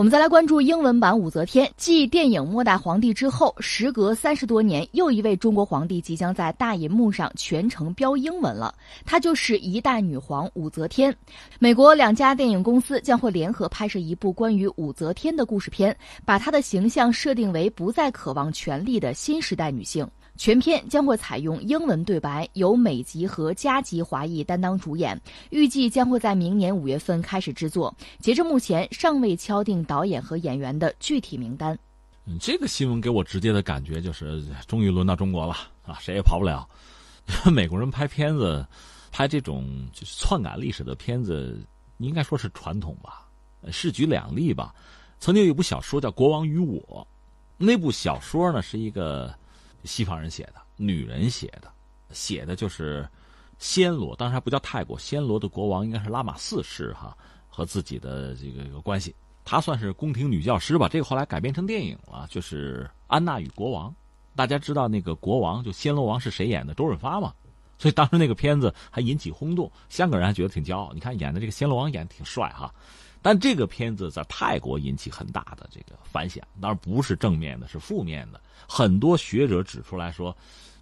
我们再来关注英文版武则天。继电影《末代皇帝》之后，时隔三十多年，又一位中国皇帝即将在大银幕上全程标英文了。她就是一代女皇武则天。美国两家电影公司将会联合拍摄一部关于武则天的故事片，把她的形象设定为不再渴望权力的新时代女性。全片将会采用英文对白，由美籍和加籍华裔担当主演，预计将会在明年五月份开始制作。截至目前，尚未敲定导演和演员的具体名单。嗯，这个新闻给我直接的感觉就是，终于轮到中国了啊，谁也跑不了。美国人拍片子，拍这种就是篡改历史的片子，应该说是传统吧。是举两例吧。曾经有一部小说叫《国王与我》，那部小说呢是一个。西方人写的，女人写的，写的就是暹罗，当时还不叫泰国，暹罗的国王应该是拉玛四世哈，和自己的这个一个关系，她算是宫廷女教师吧。这个后来改编成电影了，就是《安娜与国王》，大家知道那个国王就暹罗王是谁演的？周润发嘛。所以当时那个片子还引起轰动，香港人还觉得挺骄傲。你看演的这个暹罗王演的挺帅哈。但这个片子在泰国引起很大的这个反响，当然不是正面的，是负面的。很多学者指出来说，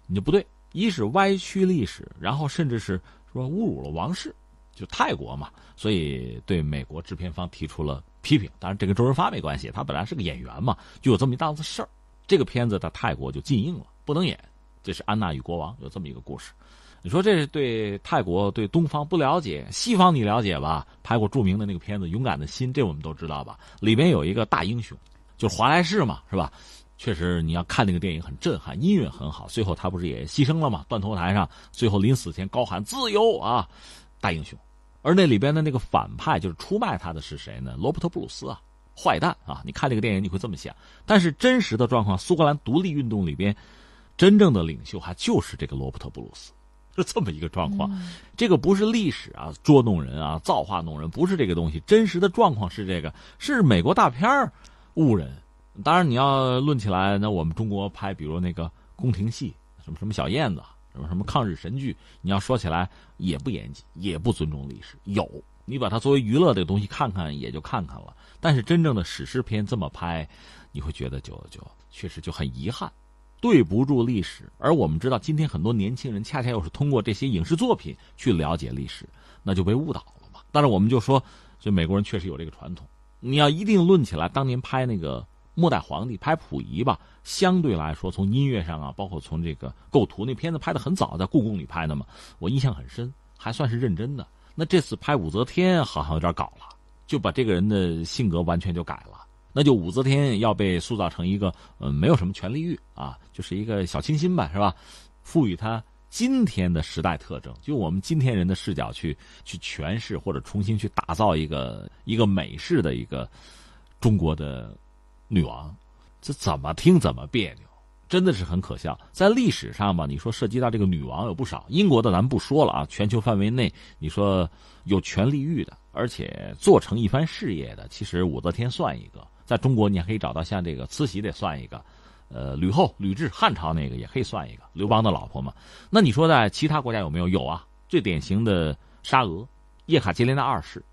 你就不对，一是歪曲历史，然后甚至是说侮辱了王室，就泰国嘛，所以对美国制片方提出了批评。当然，这跟周润发没关系，他本来是个演员嘛，就有这么一档子事儿。这个片子在泰国就禁映了，不能演。这是《安娜与国王》，有这么一个故事。你说这是对泰国、对东方不了解，西方你了解吧？拍过著名的那个片子《勇敢的心》，这我们都知道吧？里边有一个大英雄，就是华莱士嘛，是吧？确实，你要看那个电影很震撼，音乐很好。最后他不是也牺牲了嘛？断头台上，最后临死前高喊“自由”啊，大英雄。而那里边的那个反派，就是出卖他的是谁呢？罗伯特·布鲁斯啊，坏蛋啊！你看这个电影你会这么想，但是真实的状况，苏格兰独立运动里边，真正的领袖还就是这个罗伯特·布鲁斯。是这么一个状况，这个不是历史啊，捉弄人啊，造化弄人，不是这个东西。真实的状况是这个，是美国大片儿误人。当然，你要论起来，那我们中国拍，比如那个宫廷戏，什么什么小燕子，什么什么抗日神剧，你要说起来也不严谨，也不尊重历史。有，你把它作为娱乐这个东西看看，也就看看了。但是真正的史诗片这么拍，你会觉得就就确实就很遗憾。对不住历史，而我们知道，今天很多年轻人恰恰又是通过这些影视作品去了解历史，那就被误导了嘛。但是我们就说，就美国人确实有这个传统。你要一定论起来，当年拍那个《末代皇帝》，拍溥仪吧，相对来说从音乐上啊，包括从这个构图，那片子拍的很早，在故宫里拍的嘛，我印象很深，还算是认真的。那这次拍武则天好像有点搞了，就把这个人的性格完全就改了。那就武则天要被塑造成一个，嗯，没有什么权力欲啊，就是一个小清新吧，是吧？赋予她今天的时代特征，就我们今天人的视角去去诠释或者重新去打造一个一个美式的一个中国的女王，这怎么听怎么别扭，真的是很可笑。在历史上吧，你说涉及到这个女王有不少，英国的咱不说了啊，全球范围内你说有权力欲的，而且做成一番事业的，其实武则天算一个。在中国，你还可以找到像这个慈禧得算一个，呃，吕后、吕雉，汉朝那个也可以算一个，刘邦的老婆嘛。那你说在其他国家有没有？有啊，最典型的沙俄，叶卡捷琳娜二世，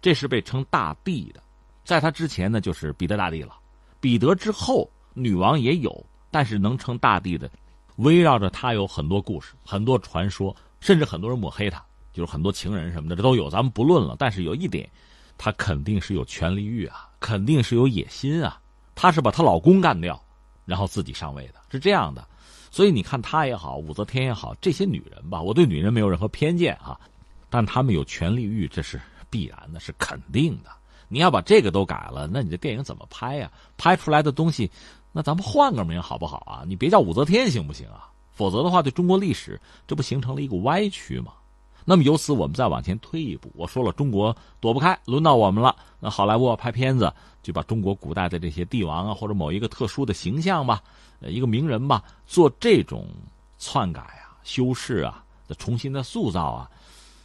这是被称大帝的。在他之前呢，就是彼得大帝了。彼得之后，女王也有，但是能称大帝的，围绕着他有很多故事、很多传说，甚至很多人抹黑他，就是很多情人什么的，这都有，咱们不论了。但是有一点。她肯定是有权力欲啊，肯定是有野心啊。她是把她老公干掉，然后自己上位的，是这样的。所以你看她也好，武则天也好，这些女人吧，我对女人没有任何偏见啊，但她们有权力欲，这是必然的，是肯定的。你要把这个都改了，那你这电影怎么拍呀？拍出来的东西，那咱们换个名好不好啊？你别叫武则天行不行啊？否则的话，对中国历史，这不形成了一个歪曲吗？那么由此我们再往前推一步，我说了，中国躲不开，轮到我们了。那好莱坞拍片子，就把中国古代的这些帝王啊，或者某一个特殊的形象吧，一个名人吧，做这种篡改啊、修饰啊、重新的塑造啊，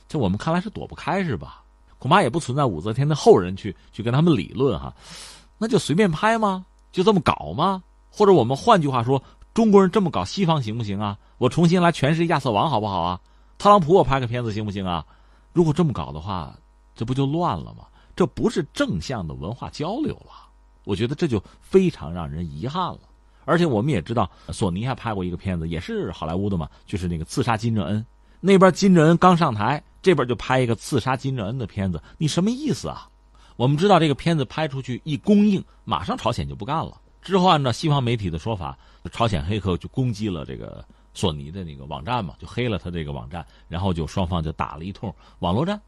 这我们看来是躲不开，是吧？恐怕也不存在武则天的后人去去跟他们理论哈，那就随便拍吗？就这么搞吗？或者我们换句话说，中国人这么搞西方行不行啊？我重新来诠释亚瑟王好不好啊？特朗普，我拍个片子行不行啊？如果这么搞的话，这不就乱了吗？这不是正向的文化交流了。我觉得这就非常让人遗憾了。而且我们也知道，索尼还拍过一个片子，也是好莱坞的嘛，就是那个刺杀金正恩。那边金正恩刚上台，这边就拍一个刺杀金正恩的片子，你什么意思啊？我们知道这个片子拍出去一公映，马上朝鲜就不干了。之后按照西方媒体的说法，朝鲜黑客就攻击了这个索尼的那个网站嘛，就黑了他这个网站，然后就双方就打了一通网络战。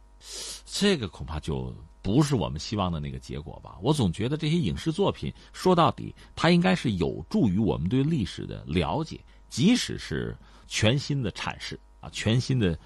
这个恐怕就不是我们希望的那个结果吧？我总觉得这些影视作品说到底，它应该是有助于我们对历史的了解，即使是全新的阐释啊，全新的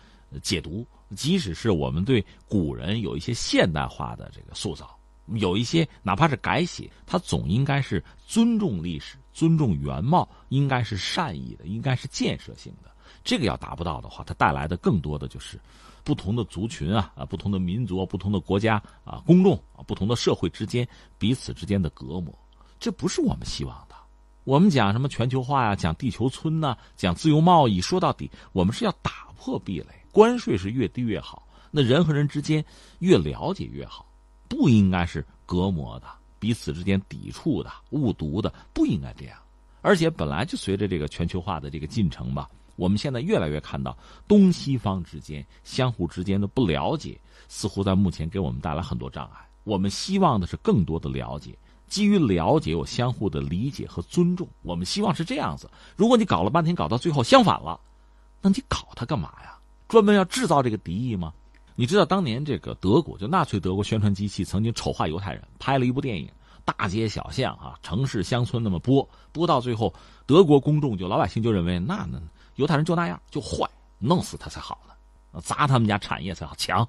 解读。即使是我们对古人有一些现代化的这个塑造，有一些哪怕是改写，它总应该是尊重历史、尊重原貌，应该是善意的，应该是建设性的。这个要达不到的话，它带来的更多的就是不同的族群啊啊，不同的民族、不同的国家啊、公众啊、不同的社会之间彼此之间的隔膜，这不是我们希望的。我们讲什么全球化呀，讲地球村呐，讲自由贸易，说到底，我们是要打破壁垒。关税是越低越好，那人和人之间越了解越好，不应该是隔膜的、彼此之间抵触的、误读的，不应该这样。而且本来就随着这个全球化的这个进程吧，我们现在越来越看到东西方之间相互之间的不了解，似乎在目前给我们带来很多障碍。我们希望的是更多的了解，基于了解有相互的理解和尊重。我们希望是这样子。如果你搞了半天，搞到最后相反了，那你搞它干嘛呀？专门要制造这个敌意吗？你知道当年这个德国就纳粹德国宣传机器曾经丑化犹太人，拍了一部电影，大街小巷啊，城市乡村那么播，播到最后，德国公众就老百姓就认为那那犹太人就那样就坏，弄死他才好呢，砸他们家产业才好，强，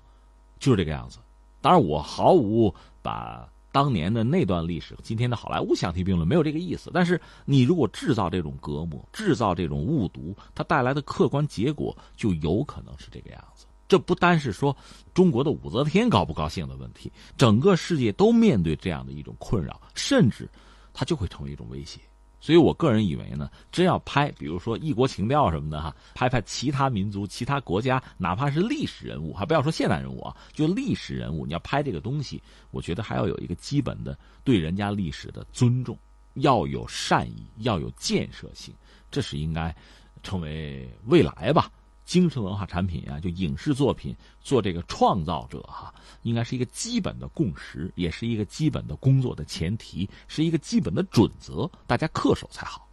就是这个样子。当然我毫无把。当年的那段历史，今天的好莱坞相提并论，没有这个意思。但是你如果制造这种隔膜，制造这种误读，它带来的客观结果就有可能是这个样子。这不单是说中国的武则天高不高兴的问题，整个世界都面对这样的一种困扰，甚至它就会成为一种威胁。所以我个人以为呢，真要拍，比如说异国情调什么的哈，拍拍其他民族、其他国家，哪怕是历史人物，还不要说现代人物啊，就历史人物，你要拍这个东西，我觉得还要有一个基本的对人家历史的尊重，要有善意，要有建设性，这是应该成为未来吧。精神文化产品啊，就影视作品做这个创造者哈，应该是一个基本的共识，也是一个基本的工作的前提，是一个基本的准则，大家恪守才好。